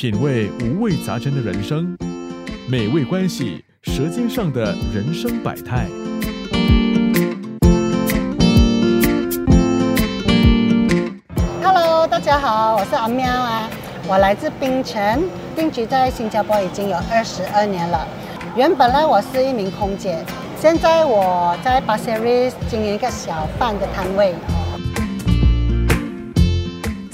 品味五味杂陈的人生，美味关系，舌尖上的人生百态。Hello，大家好，我是阿喵啊，我来自槟城，定居在新加坡已经有二十二年了。原本呢，我是一名空姐，现在我在巴塞瑞经营一个小贩的摊位。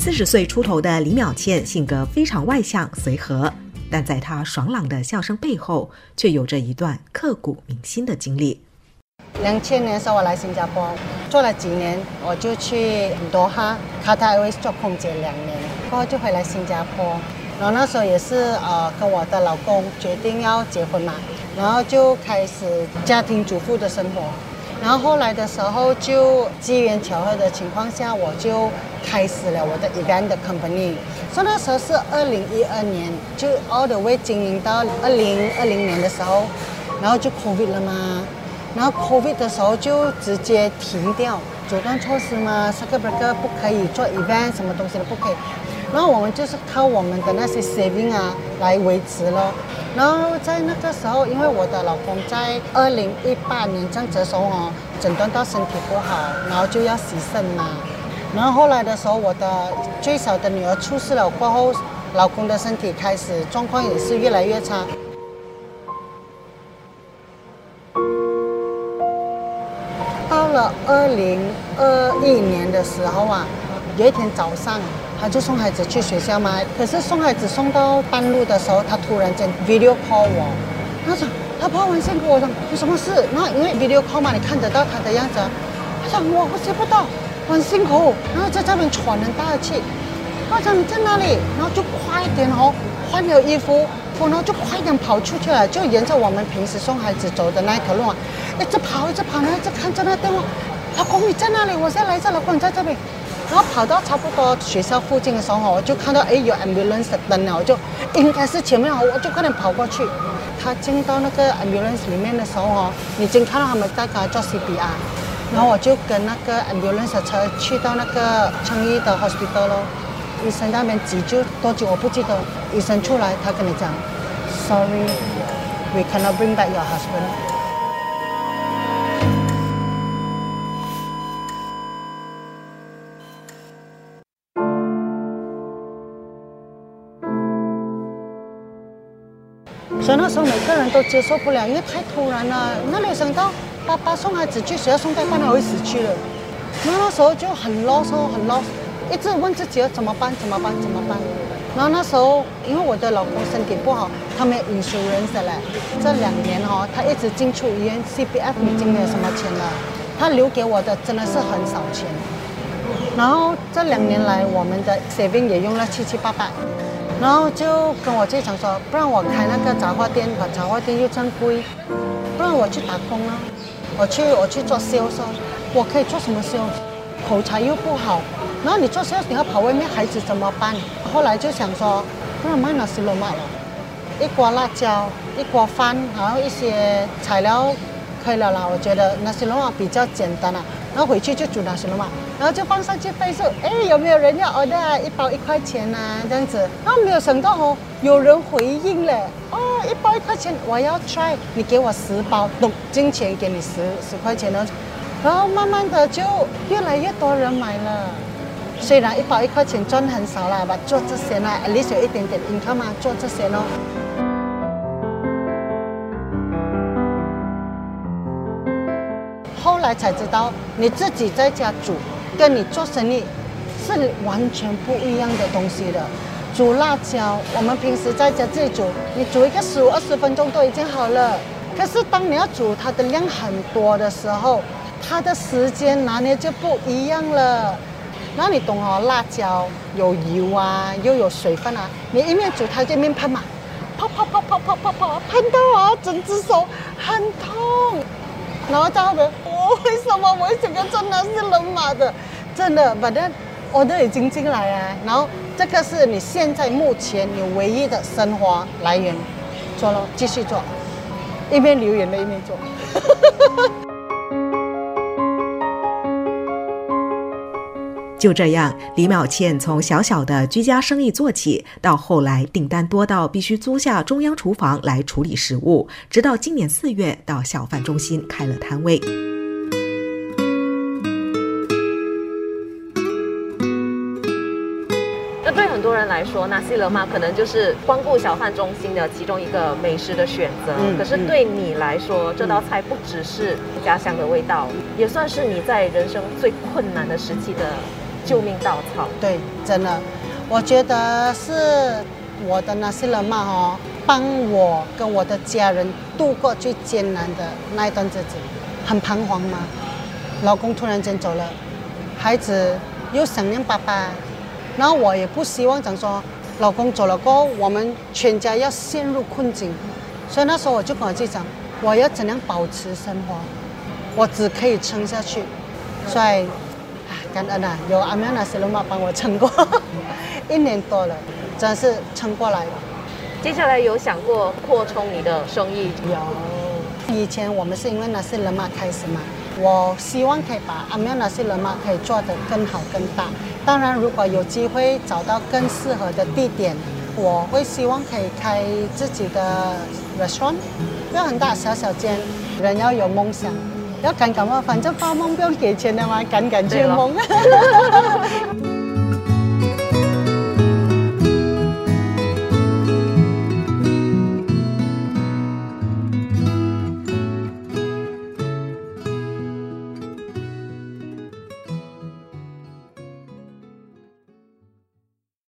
四十岁出头的李淼倩性格非常外向随和，但在她爽朗的笑声背后，却有着一段刻骨铭心的经历。两千年的时候我来新加坡做了几年，我就去多哈卡塔尔做空姐两年，过后就回来新加坡。然后那时候也是呃跟我的老公决定要结婚嘛，然后就开始家庭主妇的生活。然后后来的时候，就机缘巧合的情况下，我就开始了我的 event company。所以那时候是二零一二年，就 all the way 经营到二零二零年的时候，然后就 covid 了嘛。然后 covid 的时候就直接停掉，阻断措施嘛，三个 break 不可以做 event，什么东西都不可以。然后我们就是靠我们的那些 saving 啊来维持咯。然后在那个时候，因为我的老公在二零一八年这样子的时候哦，诊断到身体不好，然后就要洗肾嘛。然后后来的时候，我的最小的女儿出事了过后，老公的身体开始状况也是越来越差。二零二一年的时候啊，有一天早上。他就送孩子去学校嘛，可是送孩子送到半路的时候，他突然间 video call 我，他说他跑完线跟我说有什么事？然后因为 video call 嘛，你看得到他的样子，他说我我接不到，很辛苦，然后在这边喘很大的气。他说你在哪里？然后就快一点哦，换了衣服，然后就快点跑出去了，就沿着我们平时送孩子走的那条路啊，一直跑一直跑，然后一直看着那电话，老公你在哪里？我现在来这，老公你在这边。然后跑到差不多学校附近的时候，我就看到哎有 ambulance 灯了，我就应该是前面，我就快点跑过去。他进到那个 ambulance 里面的时候哦，已经看到他们在给他做 CPR，然后我就跟那个 ambulance 车去到那个昌邑的 hospital 咯。医生那边急救多久我不记得，医生出来他跟你讲，Sorry，we cannot bring back your husband。所以那时候每个人都接受不了，因为太突然了。那里想到爸爸送孩子去学校送到半路会死去了。然后那时候就很 lost，很 lost，一直问自己要怎么办，怎么办，怎么办。然后那时候因为我的老公身体不好，他没有 insurance 嘞。这两年哦，他一直进出医院，CPF 已经没有什么钱了。他留给我的真的是很少钱。然后这两年来，我们的 saving 也用了七七八八。然后就跟我队长说，不然我开那个杂货店，把杂货店又正规，不然我去打工啊，我去我去做销售，我可以做什么销？口才又不好，然后你做销售你要跑外面，孩子怎么办？后来就想说，不然卖那些罗马了，一锅辣椒，一锅饭，然后一些材料可以了啦。我觉得那些罗马比较简单啊。然后回去就煮那些了嘛，然后就放上去备注，哎，有没有人要 order 一包一块钱呐？这样子，然后没有想到哦，有人回应了，哦，一包一块钱，我要 try，你给我十包，懂金钱给你十十块钱呢，然后慢慢的就越来越多人买了，虽然一包一块钱赚很少啦，吧，做这些呢，at least 有一点点 income 嘛，做这些咯。后来才知道，你自己在家煮，跟你做生意是完全不一样的东西的。煮辣椒，我们平时在家自己煮，你煮一个十五二十分钟都已经好了。可是当你要煮它的量很多的时候，它的时间拿捏就不一样了。然后你懂哦，辣椒有油啊，又有水分啊，你一面煮它一面喷嘛，泡泡泡泡泡泡泡，喷到我，整只手很痛。然后在后面。我为什么我这个真的是人马的？真的，反正我都已经进来啊。然后这个是你现在目前你唯一的生活来源，做了继续做，一边流眼泪一边做。就这样，李淼倩从小小的居家生意做起，到后来订单多到必须租下中央厨房来处理食物，直到今年四月到小贩中心开了摊位。那对很多人来说，纳西勒玛可能就是光顾小贩中心的其中一个美食的选择。嗯可是对你来说，这道菜不只是家乡的味道，也算是你在人生最困难的时期的救命稻草。对，真的，我觉得是我的那些人嘛哦，帮我跟我的家人度过最艰难的那一段日子，很彷徨嘛。老公突然间走了，孩子又想念爸爸，然后我也不希望讲说，老公走了过后，我们全家要陷入困境，所以那时候我就跟我自己讲，我要怎样保持生活，我只可以撑下去，所以。啊感恩啊，有阿苗纳西罗马帮我撑过 一年多了，真的是撑过来了。接下来有想过扩充你的生意？有，以前我们是因为那些人马开始嘛，我希望可以把阿苗那些人马可以做得更好更大。当然，如果有机会找到更适合的地点，我会希望可以开自己的 restaurant，不要很大，小小间，人要有梦想。要赶赶嘛，反正发梦不用给钱的嘛，敢敢去对咯梦。